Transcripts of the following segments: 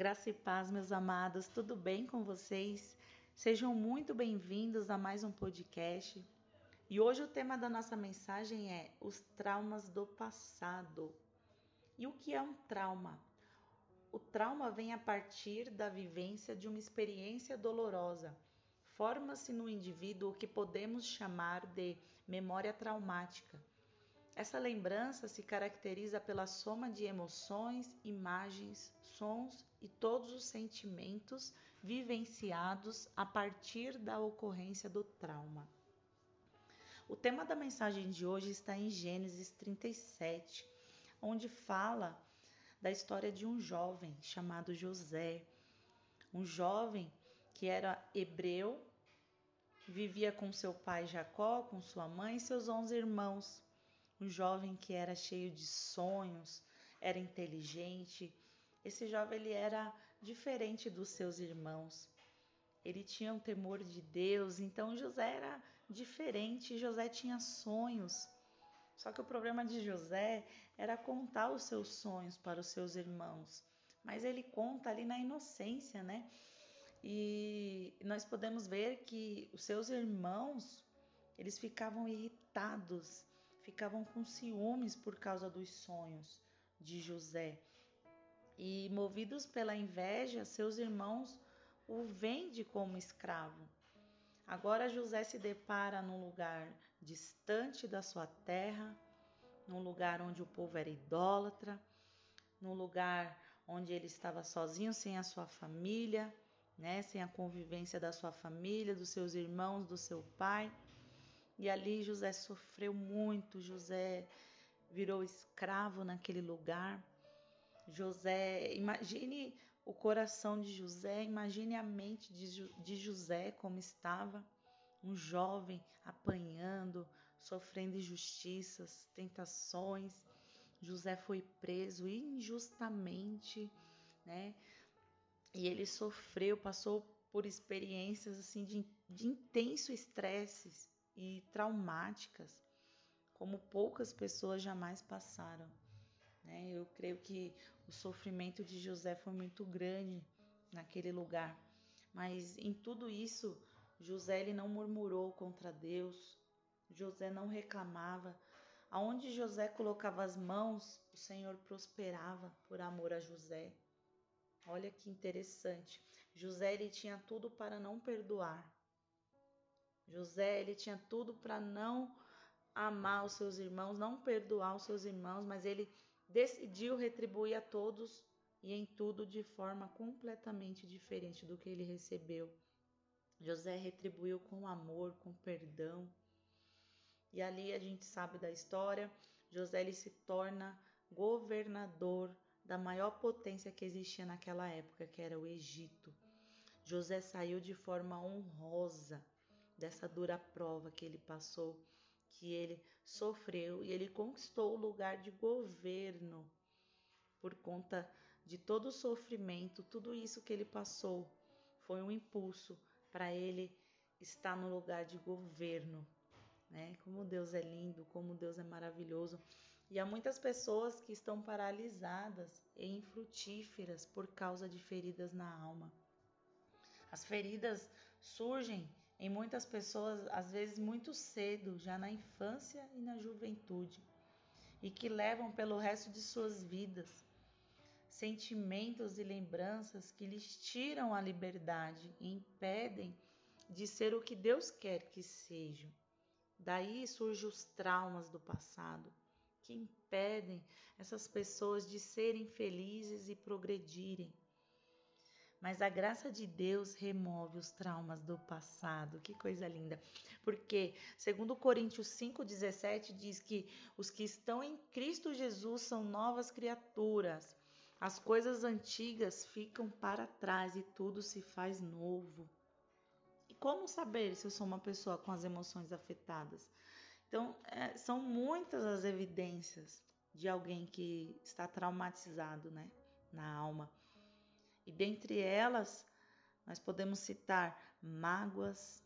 Graça e paz, meus amados, tudo bem com vocês? Sejam muito bem-vindos a mais um podcast. E hoje o tema da nossa mensagem é os traumas do passado. E o que é um trauma? O trauma vem a partir da vivência de uma experiência dolorosa. Forma-se no indivíduo o que podemos chamar de memória traumática essa lembrança se caracteriza pela soma de emoções, imagens, sons e todos os sentimentos vivenciados a partir da ocorrência do trauma. O tema da mensagem de hoje está em Gênesis 37, onde fala da história de um jovem chamado José. Um jovem que era hebreu, vivia com seu pai Jacó, com sua mãe e seus onze irmãos um jovem que era cheio de sonhos, era inteligente. Esse jovem ele era diferente dos seus irmãos. Ele tinha um temor de Deus, então José era diferente, José tinha sonhos. Só que o problema de José era contar os seus sonhos para os seus irmãos. Mas ele conta ali na inocência, né? E nós podemos ver que os seus irmãos, eles ficavam irritados ficavam com ciúmes por causa dos sonhos de José. E movidos pela inveja, seus irmãos o vendem como escravo. Agora José se depara num lugar distante da sua terra, num lugar onde o povo era idólatra, num lugar onde ele estava sozinho, sem a sua família, né, sem a convivência da sua família, dos seus irmãos, do seu pai. E ali José sofreu muito, José virou escravo naquele lugar. José, imagine o coração de José, imagine a mente de José como estava, um jovem apanhando, sofrendo injustiças, tentações. José foi preso injustamente, né? E ele sofreu, passou por experiências assim de, de intenso estresse, e traumáticas, como poucas pessoas jamais passaram. Né? Eu creio que o sofrimento de José foi muito grande naquele lugar, mas em tudo isso, José ele não murmurou contra Deus, José não reclamava. Aonde José colocava as mãos, o Senhor prosperava por amor a José. Olha que interessante. José ele tinha tudo para não perdoar, José, ele tinha tudo para não amar os seus irmãos, não perdoar os seus irmãos, mas ele decidiu retribuir a todos e em tudo de forma completamente diferente do que ele recebeu. José retribuiu com amor, com perdão. E ali a gente sabe da história, José ele se torna governador da maior potência que existia naquela época, que era o Egito. José saiu de forma honrosa dessa dura prova que ele passou, que ele sofreu e ele conquistou o lugar de governo por conta de todo o sofrimento, tudo isso que ele passou foi um impulso para ele estar no lugar de governo, né? Como Deus é lindo, como Deus é maravilhoso. E há muitas pessoas que estão paralisadas e infrutíferas por causa de feridas na alma. As feridas surgem em muitas pessoas, às vezes muito cedo, já na infância e na juventude, e que levam pelo resto de suas vidas sentimentos e lembranças que lhes tiram a liberdade e impedem de ser o que Deus quer que sejam. Daí surgem os traumas do passado, que impedem essas pessoas de serem felizes e progredirem mas a graça de Deus remove os traumas do passado. Que coisa linda. Porque, segundo Coríntios 5:17 diz que os que estão em Cristo Jesus são novas criaturas. As coisas antigas ficam para trás e tudo se faz novo. E como saber se eu sou uma pessoa com as emoções afetadas? Então, é, são muitas as evidências de alguém que está traumatizado, né, na alma. E dentre elas, nós podemos citar mágoas,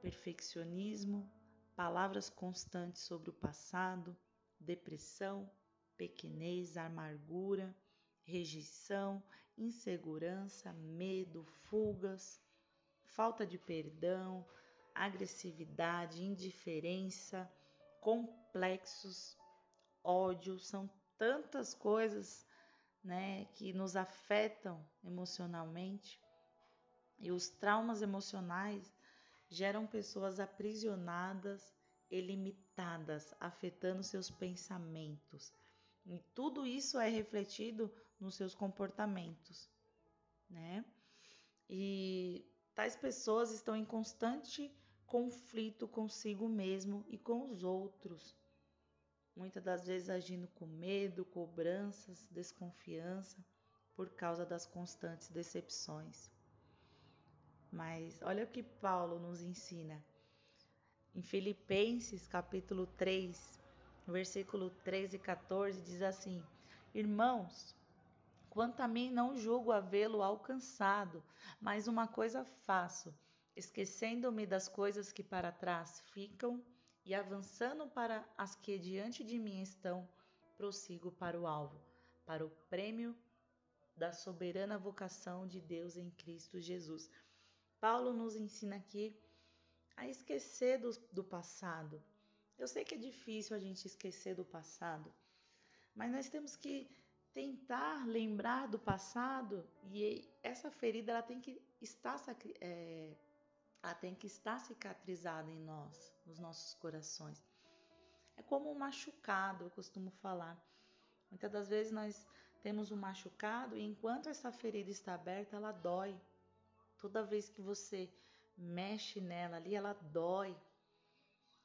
perfeccionismo, palavras constantes sobre o passado, depressão, pequenez, amargura, rejeição, insegurança, medo, fugas, falta de perdão, agressividade, indiferença, complexos, ódio, são tantas coisas, né, que nos afetam emocionalmente. E os traumas emocionais geram pessoas aprisionadas e limitadas, afetando seus pensamentos. E tudo isso é refletido nos seus comportamentos, né? E tais pessoas estão em constante conflito consigo mesmo e com os outros. Muitas das vezes agindo com medo, cobranças, desconfiança por causa das constantes decepções. Mas olha o que Paulo nos ensina. Em Filipenses capítulo 3, versículo 13 e 14, diz assim: Irmãos, quanto a mim não julgo havê-lo alcançado, mas uma coisa faço, esquecendo-me das coisas que para trás ficam e avançando para as que diante de mim estão, prossigo para o alvo, para o prêmio da soberana vocação de Deus em Cristo Jesus. Paulo nos ensina aqui a esquecer do, do passado. Eu sei que é difícil a gente esquecer do passado, mas nós temos que tentar lembrar do passado e essa ferida ela tem que estar é, ela tem que estar cicatrizada em nós, nos nossos corações. É como um machucado, eu costumo falar. Muitas das vezes nós temos um machucado e enquanto essa ferida está aberta, ela dói. Toda vez que você mexe nela ali, ela dói.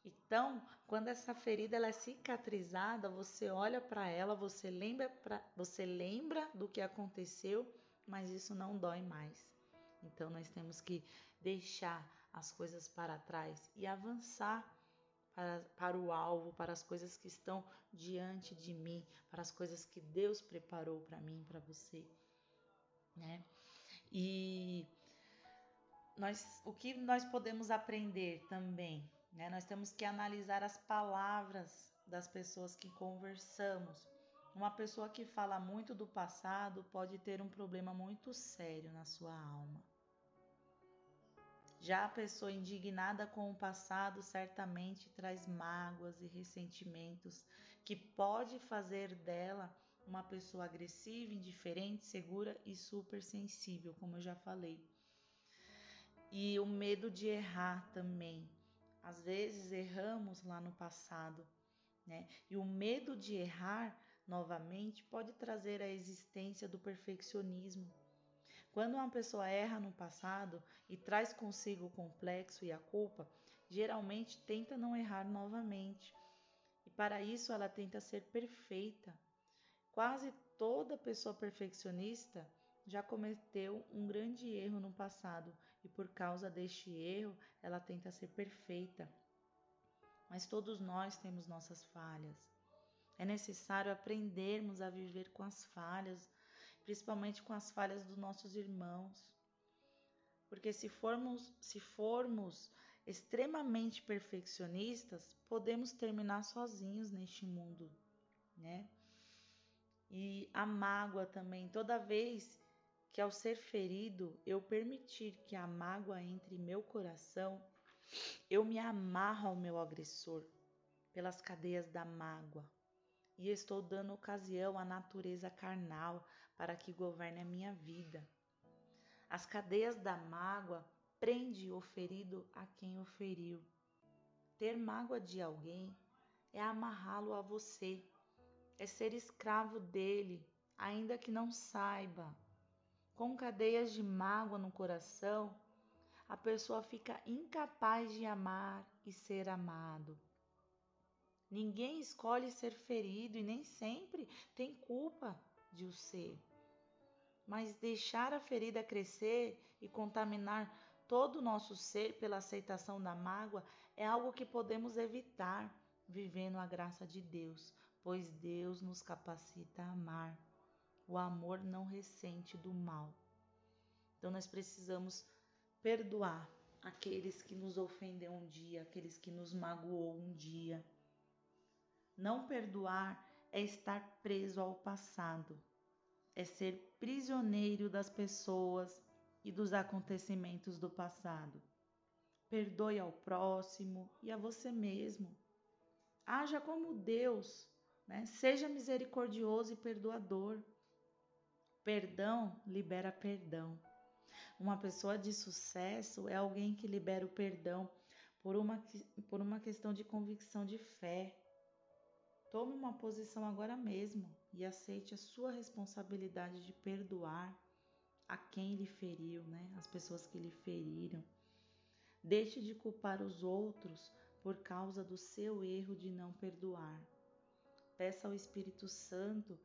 Então, quando essa ferida ela é cicatrizada, você olha para ela, você lembra, pra, você lembra do que aconteceu, mas isso não dói mais. Então, nós temos que deixar as coisas para trás e avançar para, para o alvo, para as coisas que estão diante de mim, para as coisas que Deus preparou para mim, para você, né? E nós, o que nós podemos aprender também, né? Nós temos que analisar as palavras das pessoas que conversamos. Uma pessoa que fala muito do passado pode ter um problema muito sério na sua alma. Já a pessoa indignada com o passado certamente traz mágoas e ressentimentos que pode fazer dela uma pessoa agressiva, indiferente, segura e super sensível, como eu já falei. E o medo de errar também. Às vezes erramos lá no passado, né? E o medo de errar novamente pode trazer a existência do perfeccionismo quando uma pessoa erra no passado e traz consigo o complexo e a culpa, geralmente tenta não errar novamente. E para isso ela tenta ser perfeita. Quase toda pessoa perfeccionista já cometeu um grande erro no passado e por causa deste erro ela tenta ser perfeita. Mas todos nós temos nossas falhas. É necessário aprendermos a viver com as falhas principalmente com as falhas dos nossos irmãos. Porque se formos, se formos extremamente perfeccionistas, podemos terminar sozinhos neste mundo, né? E a mágoa também, toda vez que ao ser ferido eu permitir que a mágoa entre em meu coração, eu me amarro ao meu agressor pelas cadeias da mágoa e estou dando ocasião à natureza carnal para que governe a minha vida. As cadeias da mágoa prende o ferido a quem o feriu. Ter mágoa de alguém é amarrá-lo a você, é ser escravo dele, ainda que não saiba. Com cadeias de mágoa no coração, a pessoa fica incapaz de amar e ser amado. Ninguém escolhe ser ferido e nem sempre tem culpa de o ser mas deixar a ferida crescer e contaminar todo o nosso ser pela aceitação da mágoa é algo que podemos evitar vivendo a graça de Deus, pois Deus nos capacita a amar. O amor não ressente do mal. Então nós precisamos perdoar aqueles que nos ofendeu um dia, aqueles que nos magoou um dia. Não perdoar é estar preso ao passado é ser prisioneiro das pessoas e dos acontecimentos do passado. Perdoe ao próximo e a você mesmo. Haja como Deus, né? seja misericordioso e perdoador. Perdão libera perdão. Uma pessoa de sucesso é alguém que libera o perdão por uma, por uma questão de convicção de fé. Tome uma posição agora mesmo e aceite a sua responsabilidade de perdoar a quem lhe feriu, né? As pessoas que lhe feriram. Deixe de culpar os outros por causa do seu erro de não perdoar. Peça ao Espírito Santo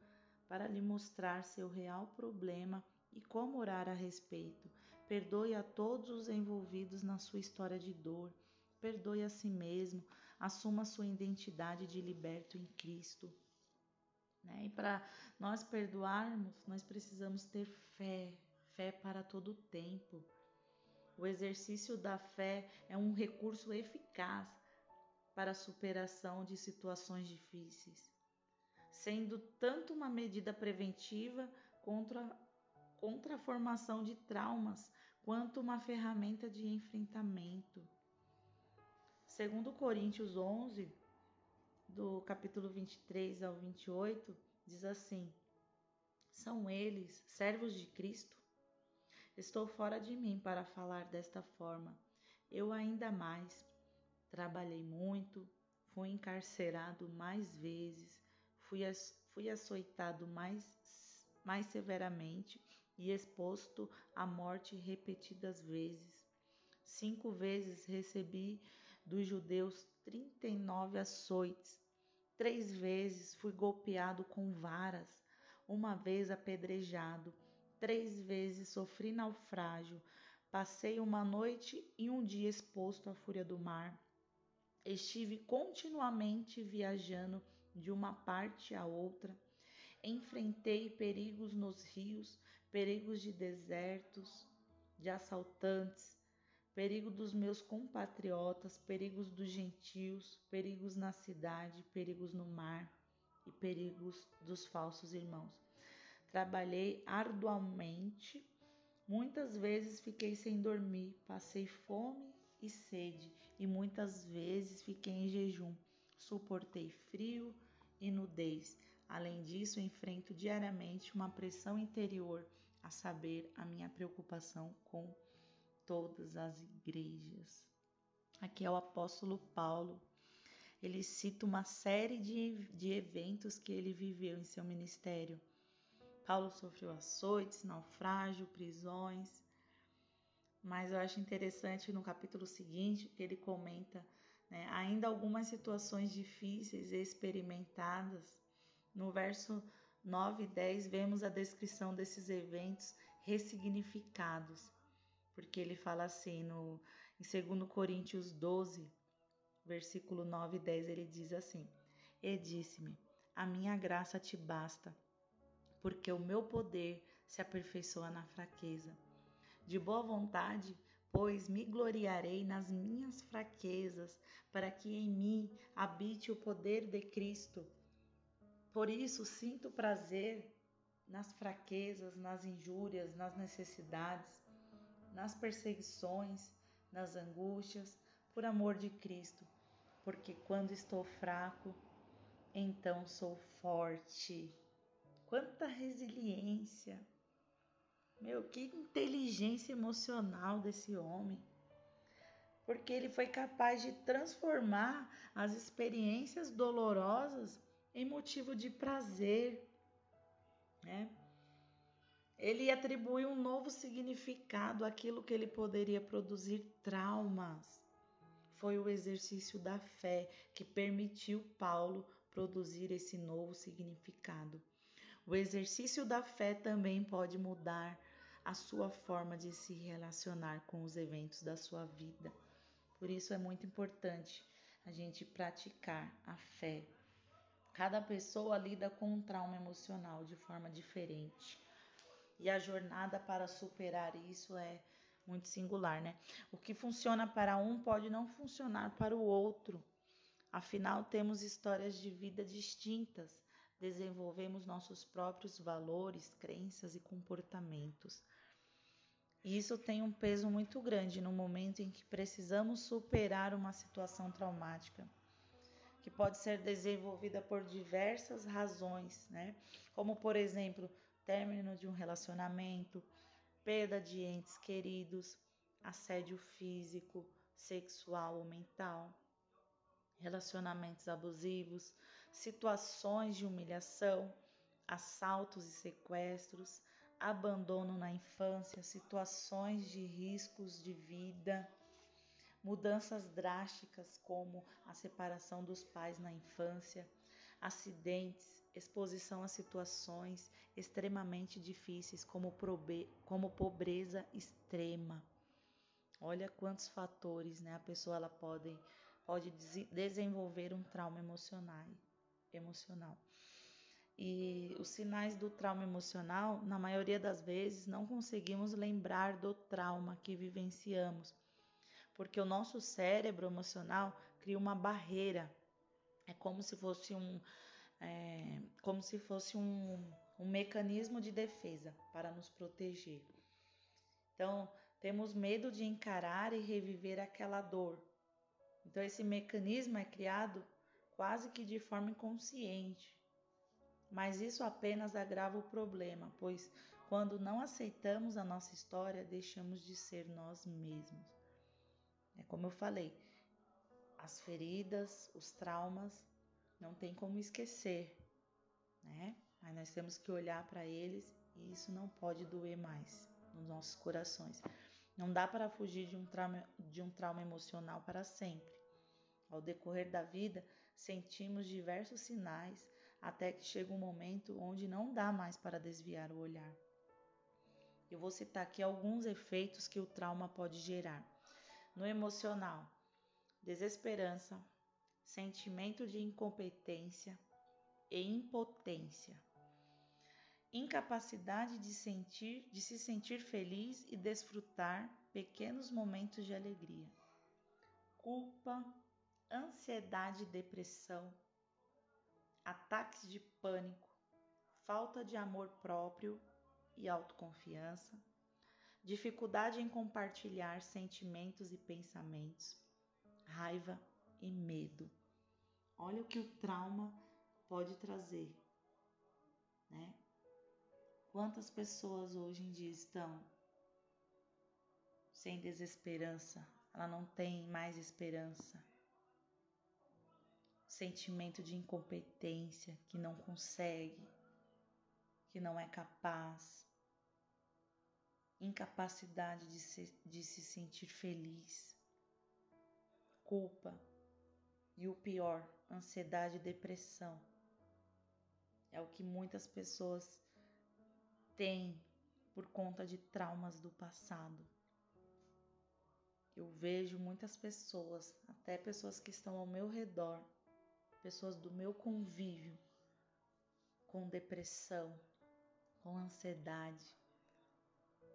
para lhe mostrar seu real problema e como orar a respeito. Perdoe a todos os envolvidos na sua história de dor. Perdoe a si mesmo. Assuma sua identidade de liberto em Cristo. Né? E para nós perdoarmos, nós precisamos ter fé, fé para todo o tempo. O exercício da fé é um recurso eficaz para a superação de situações difíceis, sendo tanto uma medida preventiva contra, contra a formação de traumas, quanto uma ferramenta de enfrentamento. Segundo Coríntios 11, do capítulo 23 ao 28, diz assim: São eles servos de Cristo? Estou fora de mim para falar desta forma. Eu ainda mais trabalhei muito, fui encarcerado mais vezes, fui, fui açoitado mais, mais severamente e exposto à morte repetidas vezes. Cinco vezes recebi dos judeus 39 açoites. Três vezes fui golpeado com varas, uma vez apedrejado, três vezes sofri naufrágio, passei uma noite e um dia exposto à fúria do mar. Estive continuamente viajando de uma parte a outra. Enfrentei perigos nos rios, perigos de desertos, de assaltantes, perigo dos meus compatriotas, perigos dos gentios, perigos na cidade, perigos no mar e perigos dos falsos irmãos. Trabalhei arduamente, muitas vezes fiquei sem dormir, passei fome e sede, e muitas vezes fiquei em jejum. Suportei frio e nudez. Além disso, enfrento diariamente uma pressão interior, a saber, a minha preocupação com todas as igrejas. Aqui é o apóstolo Paulo. Ele cita uma série de, de eventos que ele viveu em seu ministério. Paulo sofreu açoites, naufrágio, prisões. Mas eu acho interessante no capítulo seguinte que ele comenta né, ainda algumas situações difíceis experimentadas. No verso 9 e 10, vemos a descrição desses eventos ressignificados porque ele fala assim no em 2 Coríntios 12, versículo 9 e 10, ele diz assim: E disse-me: A minha graça te basta, porque o meu poder se aperfeiçoa na fraqueza. De boa vontade, pois me gloriarei nas minhas fraquezas, para que em mim habite o poder de Cristo. Por isso sinto prazer nas fraquezas, nas injúrias, nas necessidades nas perseguições, nas angústias, por amor de Cristo, porque quando estou fraco, então sou forte. Quanta resiliência! Meu, que inteligência emocional desse homem. Porque ele foi capaz de transformar as experiências dolorosas em motivo de prazer, né? Ele atribuiu um novo significado àquilo que ele poderia produzir traumas. Foi o exercício da fé que permitiu Paulo produzir esse novo significado. O exercício da fé também pode mudar a sua forma de se relacionar com os eventos da sua vida. Por isso é muito importante a gente praticar a fé. Cada pessoa lida com um trauma emocional de forma diferente e a jornada para superar isso é muito singular, né? O que funciona para um pode não funcionar para o outro. Afinal, temos histórias de vida distintas, desenvolvemos nossos próprios valores, crenças e comportamentos. E isso tem um peso muito grande no momento em que precisamos superar uma situação traumática, que pode ser desenvolvida por diversas razões, né? Como, por exemplo, término de um relacionamento, perda de entes queridos, assédio físico, sexual ou mental, relacionamentos abusivos, situações de humilhação, assaltos e sequestros, abandono na infância, situações de riscos de vida, mudanças drásticas como a separação dos pais na infância, acidentes, exposição a situações extremamente difíceis como, como pobreza extrema. Olha quantos fatores, né? A pessoa ela pode, pode desenvolver um trauma emocional, emocional. E os sinais do trauma emocional, na maioria das vezes, não conseguimos lembrar do trauma que vivenciamos, porque o nosso cérebro emocional cria uma barreira. É como se fosse um, é, como se fosse um, um mecanismo de defesa para nos proteger. Então, temos medo de encarar e reviver aquela dor. Então, esse mecanismo é criado quase que de forma inconsciente. Mas isso apenas agrava o problema, pois quando não aceitamos a nossa história, deixamos de ser nós mesmos. É como eu falei, as feridas, os traumas, não tem como esquecer, né? Mas nós temos que olhar para eles e isso não pode doer mais nos nossos corações. Não dá para fugir de um trauma, de um trauma emocional para sempre. Ao decorrer da vida, sentimos diversos sinais até que chega um momento onde não dá mais para desviar o olhar. Eu vou citar aqui alguns efeitos que o trauma pode gerar. No emocional, desesperança, sentimento de incompetência e impotência, incapacidade de sentir, de se sentir feliz e desfrutar pequenos momentos de alegria, culpa, ansiedade e depressão, ataques de pânico, falta de amor próprio e autoconfiança, dificuldade em compartilhar sentimentos e pensamentos, raiva e medo. Olha o que o trauma pode trazer, né? Quantas pessoas hoje em dia estão sem desesperança? Ela não tem mais esperança sentimento de incompetência, que não consegue, que não é capaz, incapacidade de se, de se sentir feliz, culpa e o pior, ansiedade e depressão. É o que muitas pessoas têm por conta de traumas do passado. Eu vejo muitas pessoas, até pessoas que estão ao meu redor, pessoas do meu convívio com depressão, com ansiedade,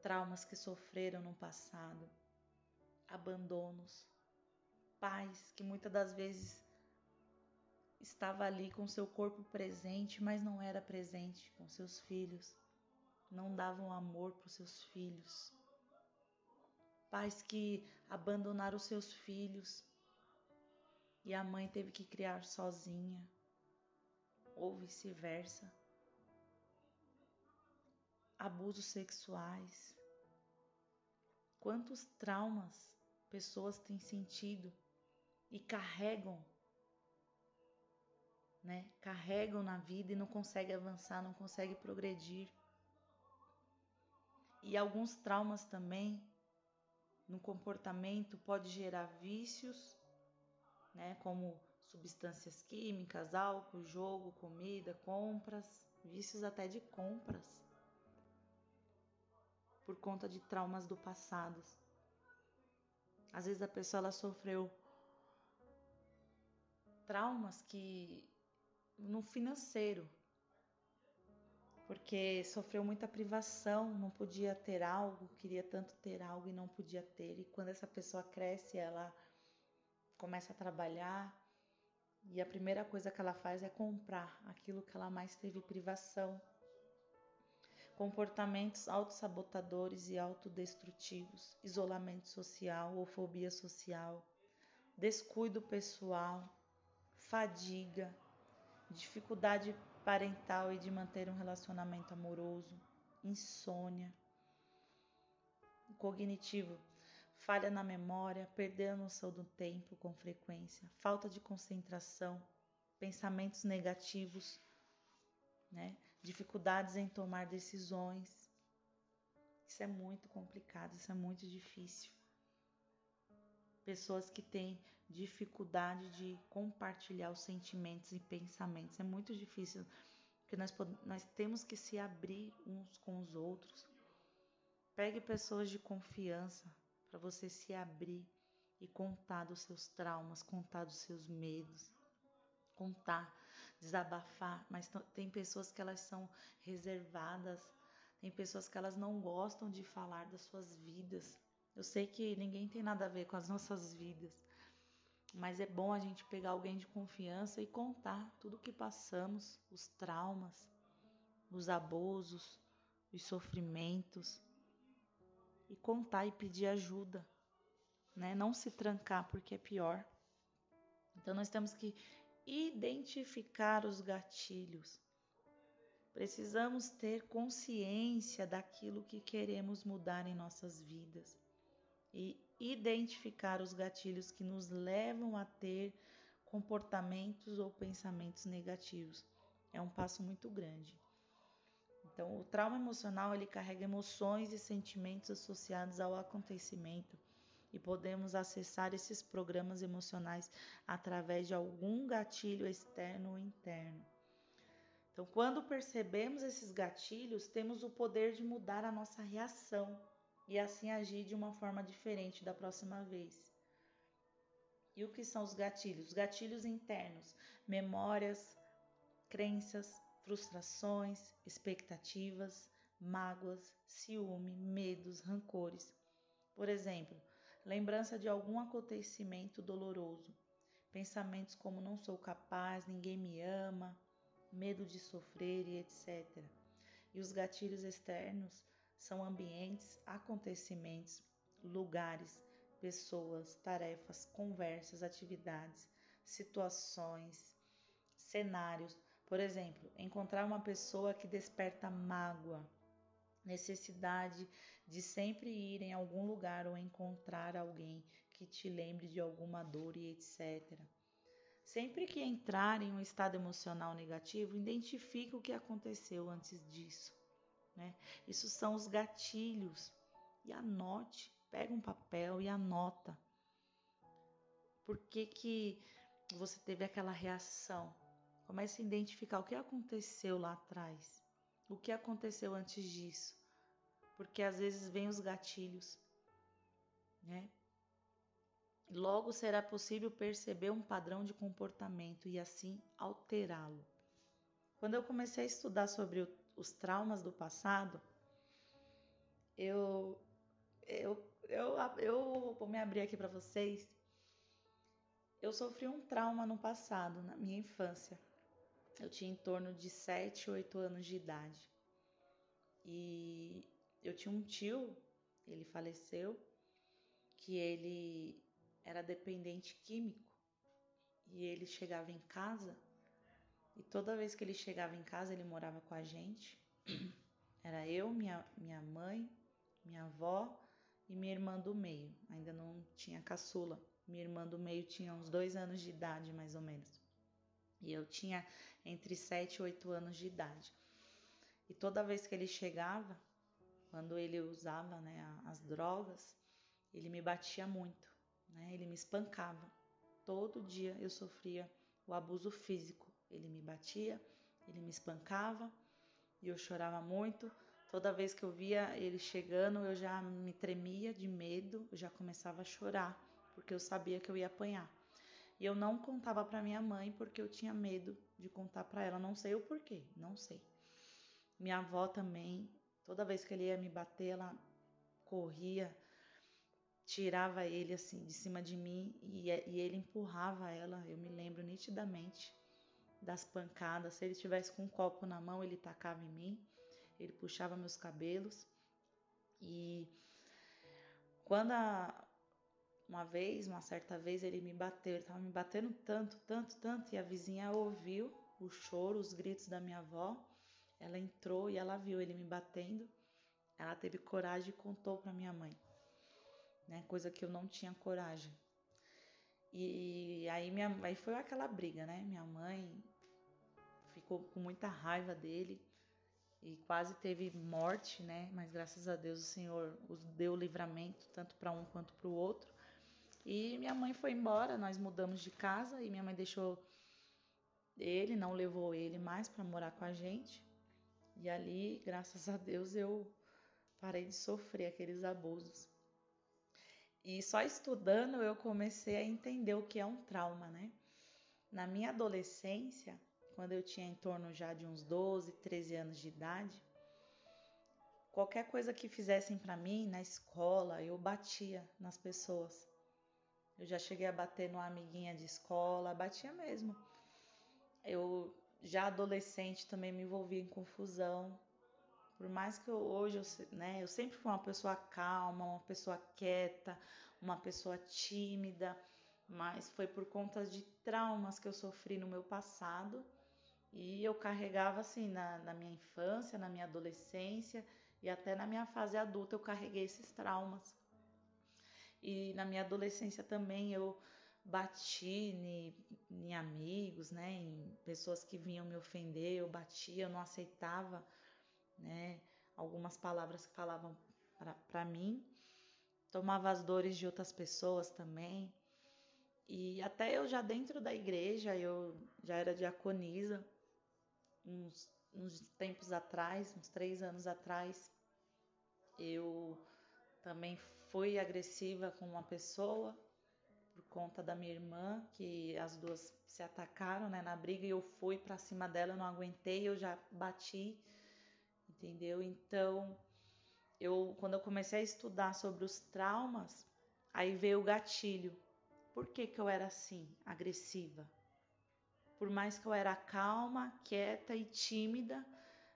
traumas que sofreram no passado, abandonos, pais que muitas das vezes estava ali com seu corpo presente, mas não era presente com seus filhos, não davam amor para os seus filhos. Pais que abandonaram seus filhos e a mãe teve que criar sozinha, ou vice-versa. Abusos sexuais. Quantos traumas pessoas têm sentido e carregam, né? Carregam na vida e não conseguem avançar, não conseguem progredir. E alguns traumas também no comportamento pode gerar vícios né, como substâncias químicas, álcool, jogo, comida, compras, vícios até de compras, por conta de traumas do passado. Às vezes a pessoa ela sofreu traumas que no financeiro, porque sofreu muita privação, não podia ter algo, queria tanto ter algo e não podia ter. E quando essa pessoa cresce, ela começa a trabalhar E a primeira coisa que ela faz é comprar aquilo que ela mais teve privação. Comportamentos autossabotadores e autodestrutivos, isolamento social ou fobia social, descuido pessoal, fadiga, dificuldade parental e de manter um relacionamento amoroso, insônia, cognitivo, falha na memória, perder a noção do tempo com frequência, falta de concentração, pensamentos negativos, né? dificuldades em tomar decisões. Isso é muito complicado, isso é muito difícil. Pessoas que têm dificuldade de compartilhar os sentimentos e pensamentos. É muito difícil, porque nós, nós temos que se abrir uns com os outros. Pegue pessoas de confiança para você se abrir e contar dos seus traumas, contar dos seus medos, contar, desabafar. Mas tem pessoas que elas são reservadas, tem pessoas que elas não gostam de falar das suas vidas. Eu sei que ninguém tem nada a ver com as nossas vidas, mas é bom a gente pegar alguém de confiança e contar tudo o que passamos, os traumas, os abusos, os sofrimentos, e contar e pedir ajuda, né? Não se trancar porque é pior. Então nós temos que identificar os gatilhos. Precisamos ter consciência daquilo que queremos mudar em nossas vidas e identificar os gatilhos que nos levam a ter comportamentos ou pensamentos negativos. É um passo muito grande. Então, o trauma emocional ele carrega emoções e sentimentos associados ao acontecimento e podemos acessar esses programas emocionais através de algum gatilho externo ou interno. Então, quando percebemos esses gatilhos, temos o poder de mudar a nossa reação e assim agir de uma forma diferente da próxima vez. E o que são os gatilhos? Os gatilhos internos, memórias, crenças, frustrações, expectativas, mágoas, ciúme, medos, rancores. Por exemplo, lembrança de algum acontecimento doloroso, pensamentos como não sou capaz, ninguém me ama, medo de sofrer e etc. E os gatilhos externos são ambientes, acontecimentos, lugares, pessoas, tarefas, conversas, atividades, situações, cenários. Por exemplo, encontrar uma pessoa que desperta mágoa, necessidade de sempre ir em algum lugar ou encontrar alguém que te lembre de alguma dor e etc. Sempre que entrar em um estado emocional negativo, identifique o que aconteceu antes disso. Né? Isso são os gatilhos. E anote, pega um papel e anota. Por que, que você teve aquela reação? Comece a identificar o que aconteceu lá atrás. O que aconteceu antes disso? Porque às vezes vem os gatilhos, né? Logo será possível perceber um padrão de comportamento e assim alterá-lo. Quando eu comecei a estudar sobre o os traumas do passado, eu, eu, eu, eu vou me abrir aqui para vocês. Eu sofri um trauma no passado, na minha infância. Eu tinha em torno de 7, 8 anos de idade. E eu tinha um tio, ele faleceu, que ele era dependente químico. E ele chegava em casa e toda vez que ele chegava em casa, ele morava com a gente. Era eu, minha, minha mãe, minha avó e minha irmã do meio. Ainda não tinha caçula. Minha irmã do meio tinha uns dois anos de idade, mais ou menos. E eu tinha entre sete e oito anos de idade. E toda vez que ele chegava, quando ele usava né, as drogas, ele me batia muito, né? ele me espancava. Todo dia eu sofria o abuso físico ele me batia, ele me espancava e eu chorava muito. Toda vez que eu via ele chegando, eu já me tremia de medo, eu já começava a chorar, porque eu sabia que eu ia apanhar. E eu não contava para minha mãe porque eu tinha medo de contar para ela, não sei o porquê, não sei. Minha avó também, toda vez que ele ia me bater, ela corria, tirava ele assim de cima de mim e, e ele empurrava ela. Eu me lembro nitidamente das pancadas. Se ele tivesse com um copo na mão, ele tacava em mim, ele puxava meus cabelos. E quando a, uma vez, uma certa vez, ele me bateu, ele estava me batendo tanto, tanto, tanto, e a vizinha ouviu o choro, os gritos da minha avó. Ela entrou e ela viu ele me batendo. Ela teve coragem e contou para minha mãe, né? Coisa que eu não tinha coragem. E aí minha, aí foi aquela briga, né? Minha mãe ficou com muita raiva dele e quase teve morte, né? Mas graças a Deus o Senhor os deu livramento tanto para um quanto para o outro. E minha mãe foi embora, nós mudamos de casa e minha mãe deixou ele, não levou ele mais para morar com a gente. E ali, graças a Deus, eu parei de sofrer aqueles abusos. E só estudando eu comecei a entender o que é um trauma, né? Na minha adolescência, quando eu tinha em torno já de uns 12, 13 anos de idade, qualquer coisa que fizessem para mim na escola, eu batia nas pessoas. Eu já cheguei a bater numa amiguinha de escola, batia mesmo. Eu já adolescente também me envolvi em confusão. Por mais que eu, hoje eu, né, eu sempre fui uma pessoa calma, uma pessoa quieta, uma pessoa tímida, mas foi por conta de traumas que eu sofri no meu passado e eu carregava assim na, na minha infância, na minha adolescência e até na minha fase adulta eu carreguei esses traumas. E na minha adolescência também eu bati em, em amigos, né, em pessoas que vinham me ofender, eu batia, eu não aceitava, né, algumas palavras que falavam para mim, tomava as dores de outras pessoas também. E até eu já dentro da igreja, eu já era diaconisa, uns, uns tempos atrás, uns três anos atrás, eu também fui agressiva com uma pessoa por conta da minha irmã, que as duas se atacaram né, na briga e eu fui para cima dela, eu não aguentei, eu já bati, entendeu? Então, eu quando eu comecei a estudar sobre os traumas, aí veio o gatilho. Por que, que eu era assim, agressiva? Por mais que eu era calma, quieta e tímida,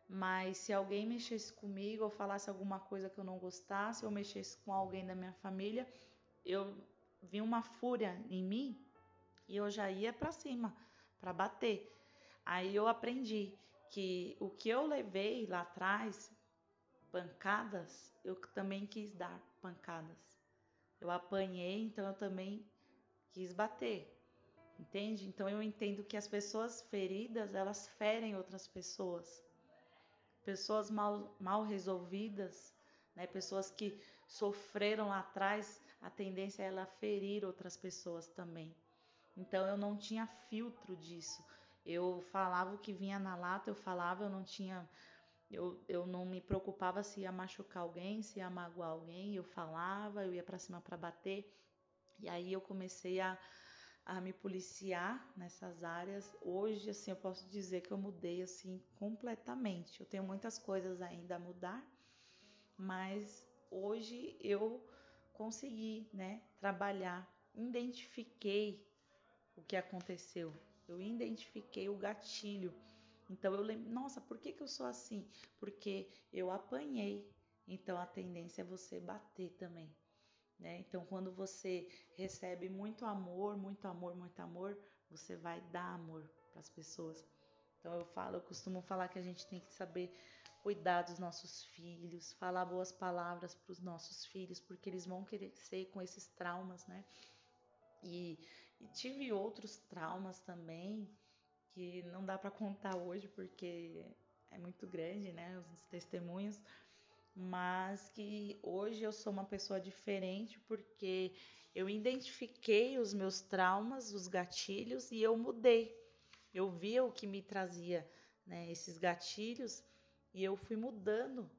mas se alguém mexesse comigo ou falasse alguma coisa que eu não gostasse, ou mexesse com alguém da minha família, eu vi uma fúria em mim e eu já ia para cima para bater. Aí eu aprendi que o que eu levei lá atrás, pancadas, eu também quis dar pancadas. Eu apanhei, então eu também quis bater. Entende? Então eu entendo que as pessoas feridas, elas ferem outras pessoas. Pessoas mal, mal resolvidas, né? pessoas que sofreram lá atrás, a tendência é ela ferir outras pessoas também. Então eu não tinha filtro disso. Eu falava o que vinha na lata, eu falava, eu não tinha. Eu, eu não me preocupava se ia machucar alguém, se ia magoar alguém, eu falava, eu ia para cima para bater. E aí eu comecei a, a me policiar nessas áreas. Hoje, assim, eu posso dizer que eu mudei assim completamente. Eu tenho muitas coisas ainda a mudar, mas hoje eu consegui, né, trabalhar, identifiquei o que aconteceu. Eu identifiquei o gatilho. Então eu lembro, nossa, por que, que eu sou assim? Porque eu apanhei. Então a tendência é você bater também. Né? Então, quando você recebe muito amor, muito amor, muito amor, você vai dar amor para as pessoas. Então, eu falo, eu costumo falar que a gente tem que saber cuidar dos nossos filhos, falar boas palavras para os nossos filhos, porque eles vão crescer com esses traumas, né? E, e tive outros traumas também que não dá para contar hoje porque é muito grande, né? Os testemunhos mas que hoje eu sou uma pessoa diferente porque eu identifiquei os meus traumas, os gatilhos e eu mudei. Eu via o que me trazia né, esses gatilhos e eu fui mudando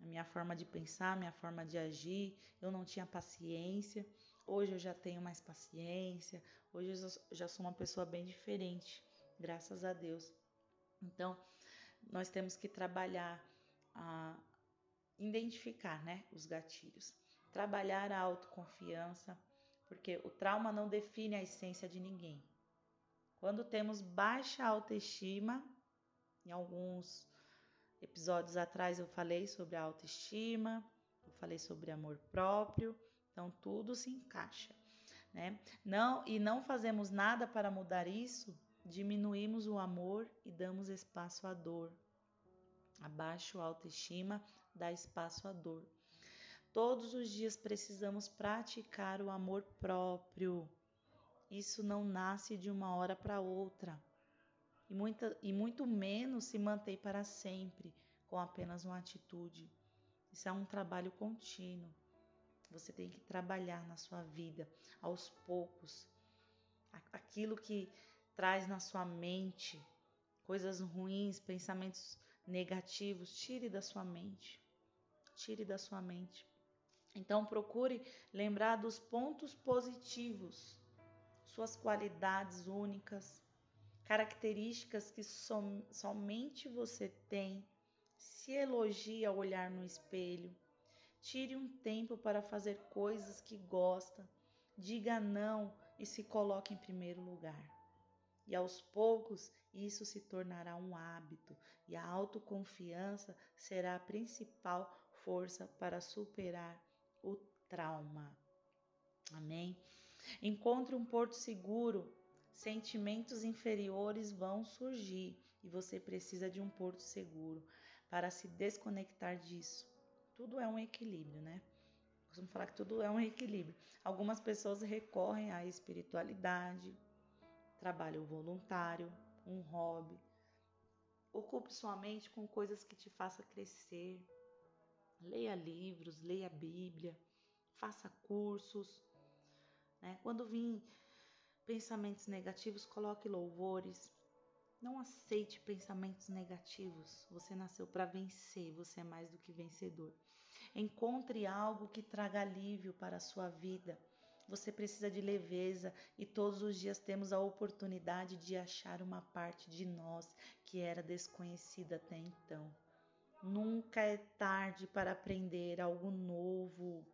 a minha forma de pensar, a minha forma de agir. Eu não tinha paciência. Hoje eu já tenho mais paciência. Hoje eu já sou uma pessoa bem diferente, graças a Deus. Então, nós temos que trabalhar a, identificar né, os gatilhos. trabalhar a autoconfiança, porque o trauma não define a essência de ninguém. Quando temos baixa autoestima, em alguns episódios atrás eu falei sobre a autoestima, eu falei sobre amor próprio, então tudo se encaixa, né? Não e não fazemos nada para mudar isso, diminuímos o amor e damos espaço à dor. Abaixo a autoestima dá espaço à dor. Todos os dias precisamos praticar o amor próprio. Isso não nasce de uma hora para outra. E, muita, e muito menos se mantém para sempre com apenas uma atitude. Isso é um trabalho contínuo. Você tem que trabalhar na sua vida aos poucos. Aquilo que traz na sua mente coisas ruins, pensamentos negativos, tire da sua mente. Tire da sua mente. Então procure lembrar dos pontos positivos, suas qualidades únicas, características que som, somente você tem. Se elogie ao olhar no espelho. Tire um tempo para fazer coisas que gosta. Diga não e se coloque em primeiro lugar. E aos poucos isso se tornará um hábito e a autoconfiança será a principal força para superar o trauma. Amém? Encontre um porto seguro. Sentimentos inferiores vão surgir e você precisa de um porto seguro para se desconectar disso. Tudo é um equilíbrio, né? Costumo falar que tudo é um equilíbrio. Algumas pessoas recorrem à espiritualidade, trabalho voluntário, um hobby. Ocupe sua mente com coisas que te façam crescer, Leia livros, leia a Bíblia, faça cursos. Né? Quando vir pensamentos negativos, coloque louvores. Não aceite pensamentos negativos. Você nasceu para vencer, você é mais do que vencedor. Encontre algo que traga alívio para a sua vida. Você precisa de leveza e todos os dias temos a oportunidade de achar uma parte de nós que era desconhecida até então. Nunca é tarde para aprender algo novo.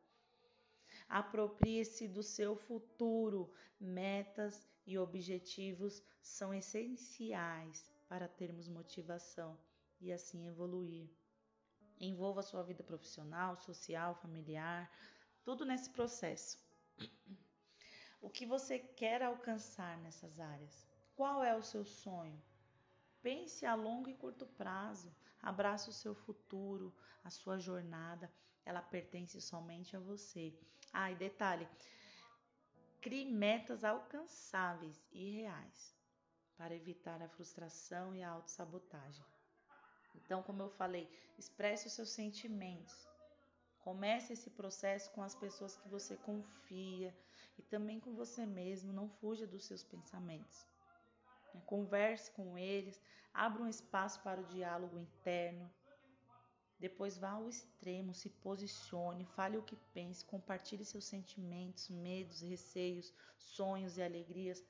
Aproprie-se do seu futuro. Metas e objetivos são essenciais para termos motivação e assim evoluir. Envolva sua vida profissional, social, familiar, tudo nesse processo. O que você quer alcançar nessas áreas? Qual é o seu sonho? Pense a longo e curto prazo. Abrace o seu futuro, a sua jornada. Ela pertence somente a você. Ah, e detalhe: crie metas alcançáveis e reais para evitar a frustração e a autossabotagem. Então, como eu falei, expresse os seus sentimentos. Comece esse processo com as pessoas que você confia e também com você mesmo. Não fuja dos seus pensamentos. Converse com eles, abra um espaço para o diálogo interno. Depois vá ao extremo, se posicione, fale o que pense, compartilhe seus sentimentos, medos, receios, sonhos e alegrias.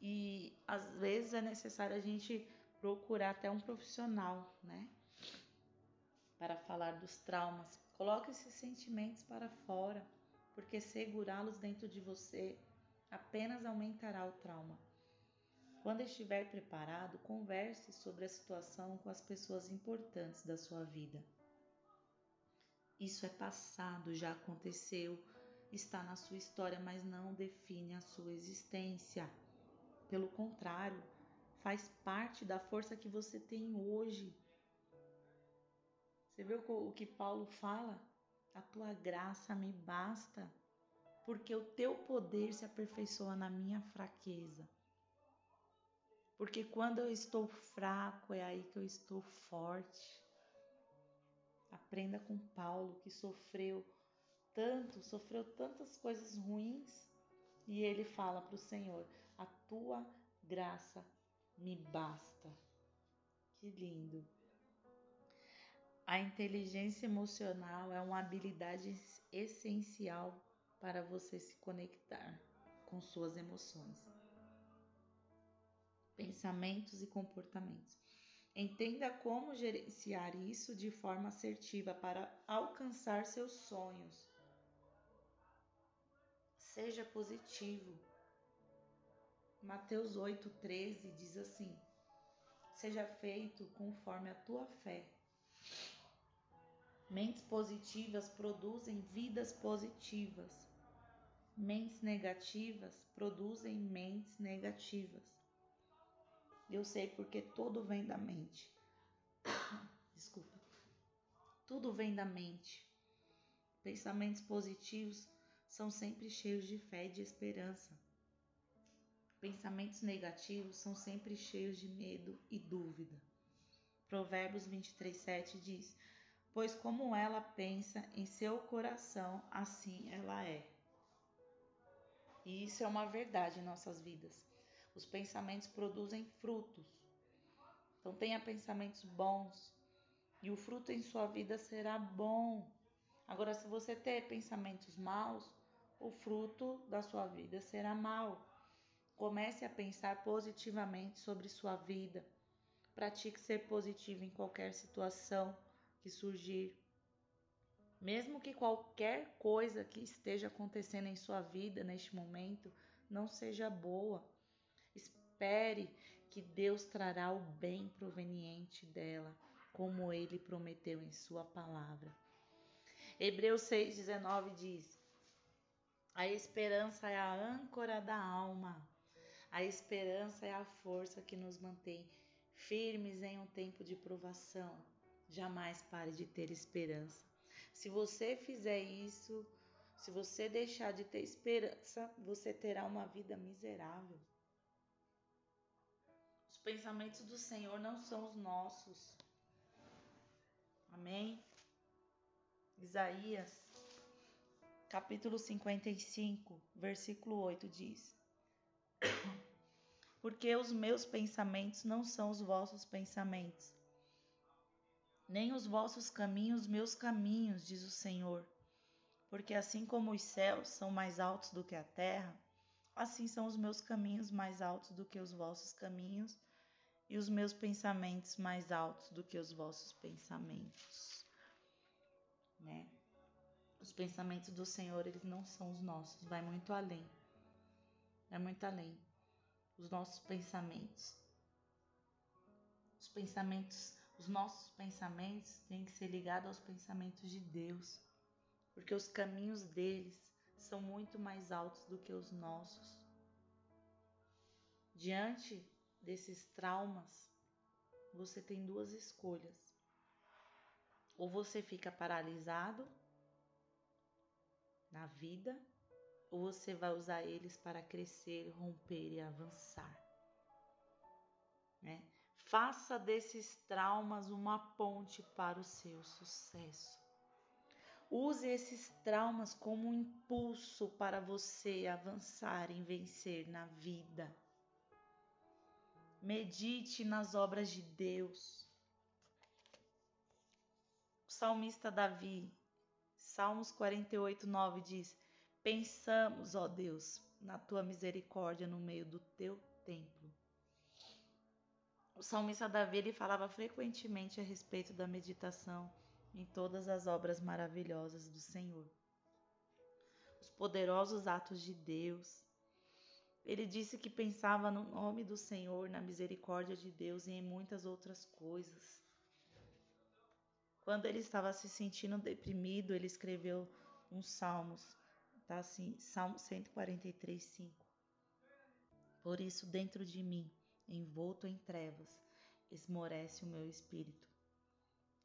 E às vezes é necessário a gente procurar até um profissional, né? Para falar dos traumas. Coloque esses sentimentos para fora, porque segurá-los dentro de você apenas aumentará o trauma. Quando estiver preparado, converse sobre a situação com as pessoas importantes da sua vida. Isso é passado, já aconteceu, está na sua história, mas não define a sua existência. Pelo contrário, faz parte da força que você tem hoje. Você viu o que Paulo fala? A tua graça me basta, porque o teu poder se aperfeiçoa na minha fraqueza. Porque quando eu estou fraco, é aí que eu estou forte. Aprenda com Paulo, que sofreu tanto, sofreu tantas coisas ruins, e ele fala para o Senhor: A tua graça me basta. Que lindo! A inteligência emocional é uma habilidade essencial para você se conectar com suas emoções pensamentos e comportamentos. Entenda como gerenciar isso de forma assertiva para alcançar seus sonhos. Seja positivo. Mateus 8,13 diz assim: Seja feito conforme a tua fé. Mentes positivas produzem vidas positivas. Mentes negativas produzem mentes negativas. Eu sei porque tudo vem da mente. Desculpa. Tudo vem da mente. Pensamentos positivos são sempre cheios de fé e de esperança. Pensamentos negativos são sempre cheios de medo e dúvida. Provérbios 23, 7 diz: Pois como ela pensa em seu coração, assim ela é. E isso é uma verdade em nossas vidas. Os pensamentos produzem frutos. Então tenha pensamentos bons e o fruto em sua vida será bom. Agora, se você ter pensamentos maus, o fruto da sua vida será mau. Comece a pensar positivamente sobre sua vida. Pratique ser positivo em qualquer situação que surgir. Mesmo que qualquer coisa que esteja acontecendo em sua vida neste momento não seja boa, espere que Deus trará o bem proveniente dela, como ele prometeu em sua palavra. Hebreus 6,19 diz: A esperança é a âncora da alma. A esperança é a força que nos mantém firmes em um tempo de provação. Jamais pare de ter esperança. Se você fizer isso, se você deixar de ter esperança, você terá uma vida miserável. Os pensamentos do Senhor não são os nossos. Amém? Isaías, capítulo 55, versículo 8 diz: porque os meus pensamentos não são os vossos pensamentos, nem os vossos caminhos meus caminhos, diz o Senhor. Porque assim como os céus são mais altos do que a terra, assim são os meus caminhos mais altos do que os vossos caminhos, e os meus pensamentos mais altos do que os vossos pensamentos. Né? Os pensamentos do Senhor, eles não são os nossos, vai muito além. É muito além os nossos pensamentos. Os pensamentos, os nossos pensamentos têm que ser ligados aos pensamentos de Deus, porque os caminhos deles são muito mais altos do que os nossos. Diante desses traumas, você tem duas escolhas. Ou você fica paralisado na vida, ou você vai usar eles para crescer, romper e avançar. Né? Faça desses traumas uma ponte para o seu sucesso. Use esses traumas como um impulso para você avançar e vencer na vida. Medite nas obras de Deus. O salmista Davi, Salmos 48, 9 diz: Pensamos, ó Deus, na tua misericórdia no meio do teu templo. O salmista Davi ele falava frequentemente a respeito da meditação em todas as obras maravilhosas do Senhor. Os poderosos atos de Deus. Ele disse que pensava no nome do Senhor, na misericórdia de Deus e em muitas outras coisas. Quando ele estava se sentindo deprimido, ele escreveu uns salmos Tá assim, Salmo 143, 5. Por isso, dentro de mim, envolto em trevas, esmorece o meu espírito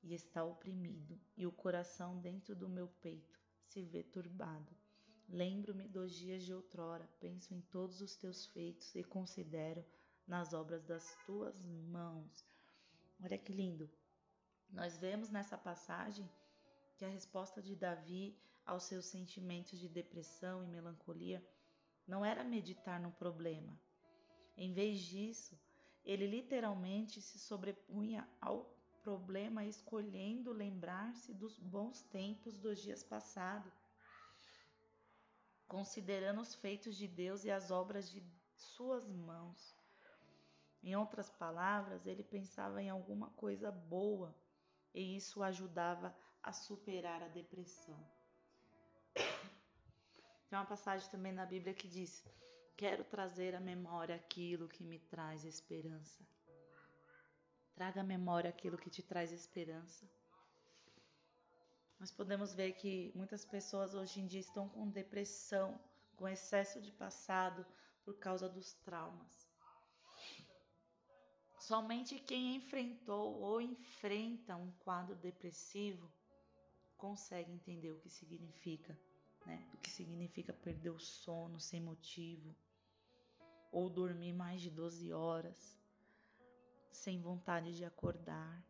e está oprimido, e o coração dentro do meu peito se vê turbado. Lembro-me dos dias de outrora, penso em todos os teus feitos e considero nas obras das tuas mãos. Olha que lindo. Nós vemos nessa passagem que a resposta de Davi aos seus sentimentos de depressão e melancolia não era meditar no problema. Em vez disso, ele literalmente se sobrepunha ao problema escolhendo lembrar-se dos bons tempos dos dias passados, considerando os feitos de Deus e as obras de suas mãos. Em outras palavras, ele pensava em alguma coisa boa e isso ajudava a superar a depressão. Tem uma passagem também na Bíblia que diz: Quero trazer à memória aquilo que me traz esperança. Traga à memória aquilo que te traz esperança. Nós podemos ver que muitas pessoas hoje em dia estão com depressão, com excesso de passado por causa dos traumas. Somente quem enfrentou ou enfrenta um quadro depressivo consegue entender o que significa, né? O que significa perder o sono sem motivo ou dormir mais de 12 horas sem vontade de acordar,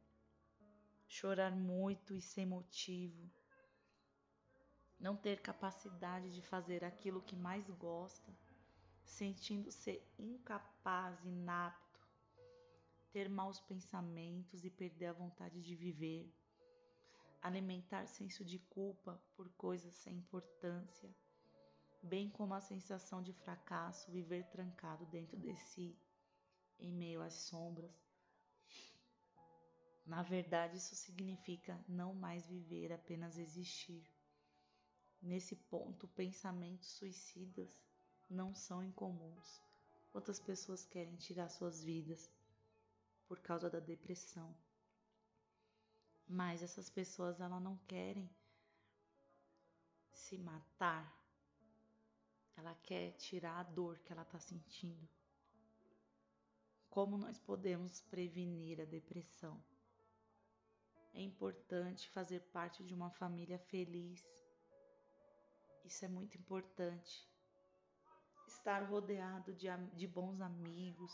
chorar muito e sem motivo, não ter capacidade de fazer aquilo que mais gosta, sentindo-se incapaz, inapto ter maus pensamentos e perder a vontade de viver, alimentar senso de culpa por coisas sem importância, bem como a sensação de fracasso, viver trancado dentro de si, em meio às sombras. Na verdade, isso significa não mais viver, apenas existir. Nesse ponto, pensamentos suicidas não são incomuns. Quantas pessoas querem tirar suas vidas? por causa da depressão. Mas essas pessoas elas não querem se matar. Ela quer tirar a dor que ela está sentindo. Como nós podemos prevenir a depressão? É importante fazer parte de uma família feliz. Isso é muito importante. Estar rodeado de, de bons amigos,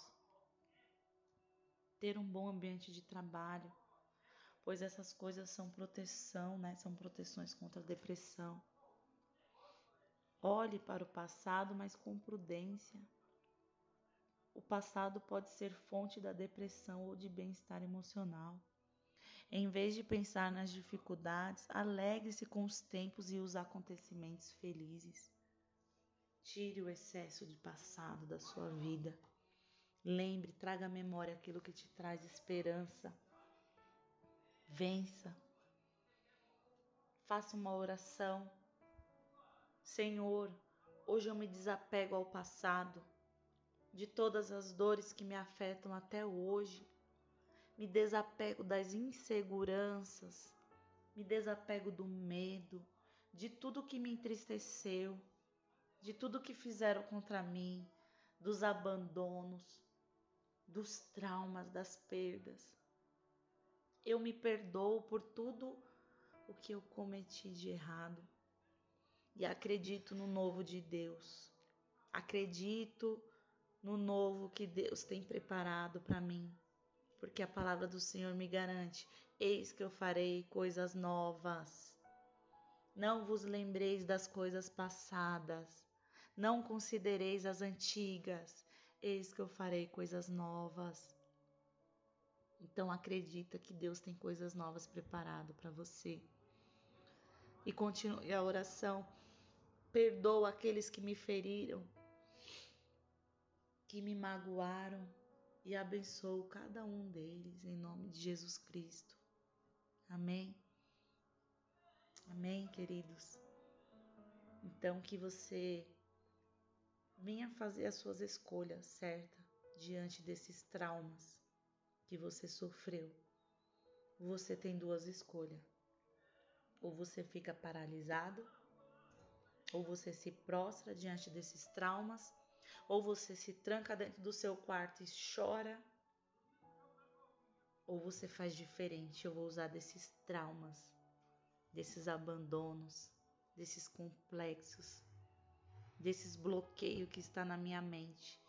ter um bom ambiente de trabalho, pois essas coisas são proteção, né? São proteções contra a depressão. Olhe para o passado, mas com prudência. O passado pode ser fonte da depressão ou de bem-estar emocional. Em vez de pensar nas dificuldades, alegre-se com os tempos e os acontecimentos felizes. Tire o excesso de passado da sua vida. Lembre, traga à memória aquilo que te traz esperança. Vença. Faça uma oração. Senhor, hoje eu me desapego ao passado, de todas as dores que me afetam até hoje. Me desapego das inseguranças, me desapego do medo, de tudo que me entristeceu, de tudo que fizeram contra mim, dos abandonos dos traumas, das perdas. Eu me perdoo por tudo o que eu cometi de errado e acredito no novo de Deus. Acredito no novo que Deus tem preparado para mim, porque a palavra do Senhor me garante: eis que eu farei coisas novas. Não vos lembreis das coisas passadas, não considereis as antigas. Eis que eu farei coisas novas. Então acredita que Deus tem coisas novas preparado para você. E continue a oração. Perdoa aqueles que me feriram, que me magoaram e abençoo cada um deles em nome de Jesus Cristo. Amém. Amém, queridos. Então que você Venha fazer as suas escolhas certas diante desses traumas que você sofreu. Você tem duas escolhas. Ou você fica paralisado, ou você se prostra diante desses traumas, ou você se tranca dentro do seu quarto e chora, ou você faz diferente. Eu vou usar desses traumas, desses abandonos, desses complexos desses bloqueios que está na minha mente.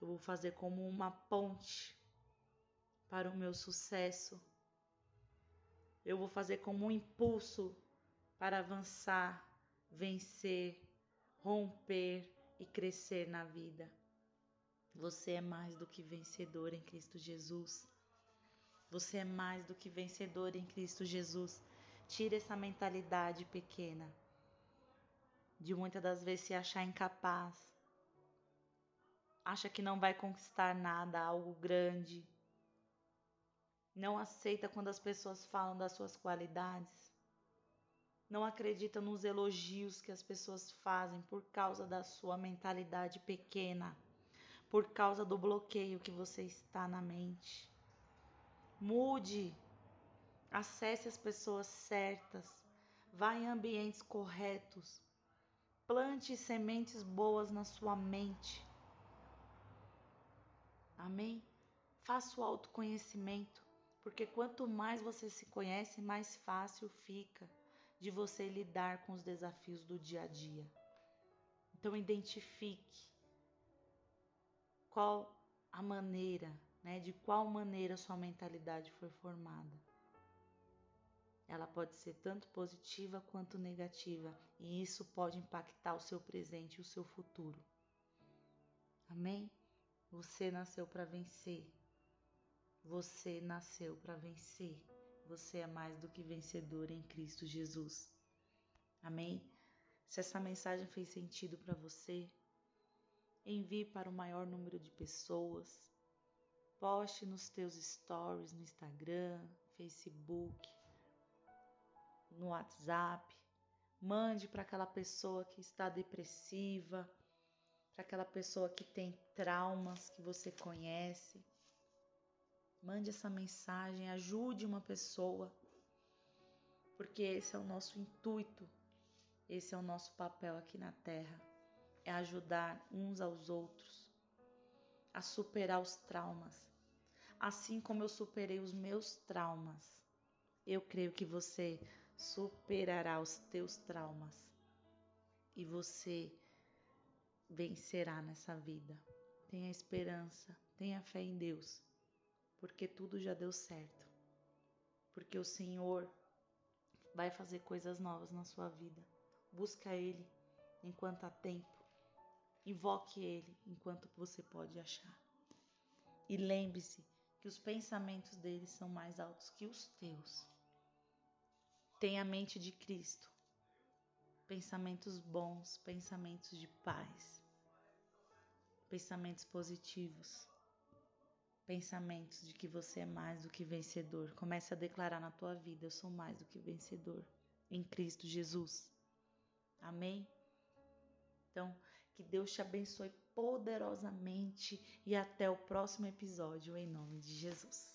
Eu vou fazer como uma ponte para o meu sucesso. Eu vou fazer como um impulso para avançar, vencer, romper e crescer na vida. Você é mais do que vencedor em Cristo Jesus. Você é mais do que vencedor em Cristo Jesus. Tire essa mentalidade pequena de muitas das vezes se achar incapaz, acha que não vai conquistar nada, algo grande, não aceita quando as pessoas falam das suas qualidades. Não acredita nos elogios que as pessoas fazem por causa da sua mentalidade pequena, por causa do bloqueio que você está na mente. Mude, acesse as pessoas certas, vá em ambientes corretos, plante sementes boas na sua mente. Amém? Faça o autoconhecimento, porque quanto mais você se conhece, mais fácil fica de você lidar com os desafios do dia a dia. Então identifique qual a maneira, né, de qual maneira sua mentalidade foi formada. Ela pode ser tanto positiva quanto negativa, e isso pode impactar o seu presente e o seu futuro. Amém? Você nasceu para vencer. Você nasceu para vencer. Você é mais do que vencedor em Cristo Jesus. Amém? Se essa mensagem fez sentido para você, envie para o maior número de pessoas. Poste nos teus stories no Instagram, Facebook, no WhatsApp. Mande para aquela pessoa que está depressiva, para aquela pessoa que tem traumas que você conhece. Mande essa mensagem, ajude uma pessoa, porque esse é o nosso intuito, esse é o nosso papel aqui na Terra, é ajudar uns aos outros a superar os traumas. Assim como eu superei os meus traumas, eu creio que você superará os teus traumas. E você vencerá nessa vida. Tenha esperança, tenha fé em Deus porque tudo já deu certo. Porque o Senhor vai fazer coisas novas na sua vida. Busca Ele enquanto há tempo. Invoque Ele enquanto você pode achar. E lembre-se que os pensamentos dele são mais altos que os teus. Tenha a mente de Cristo. Pensamentos bons, pensamentos de paz, pensamentos positivos pensamentos de que você é mais do que vencedor. Comece a declarar na tua vida: eu sou mais do que vencedor em Cristo Jesus. Amém? Então, que Deus te abençoe poderosamente e até o próximo episódio em nome de Jesus.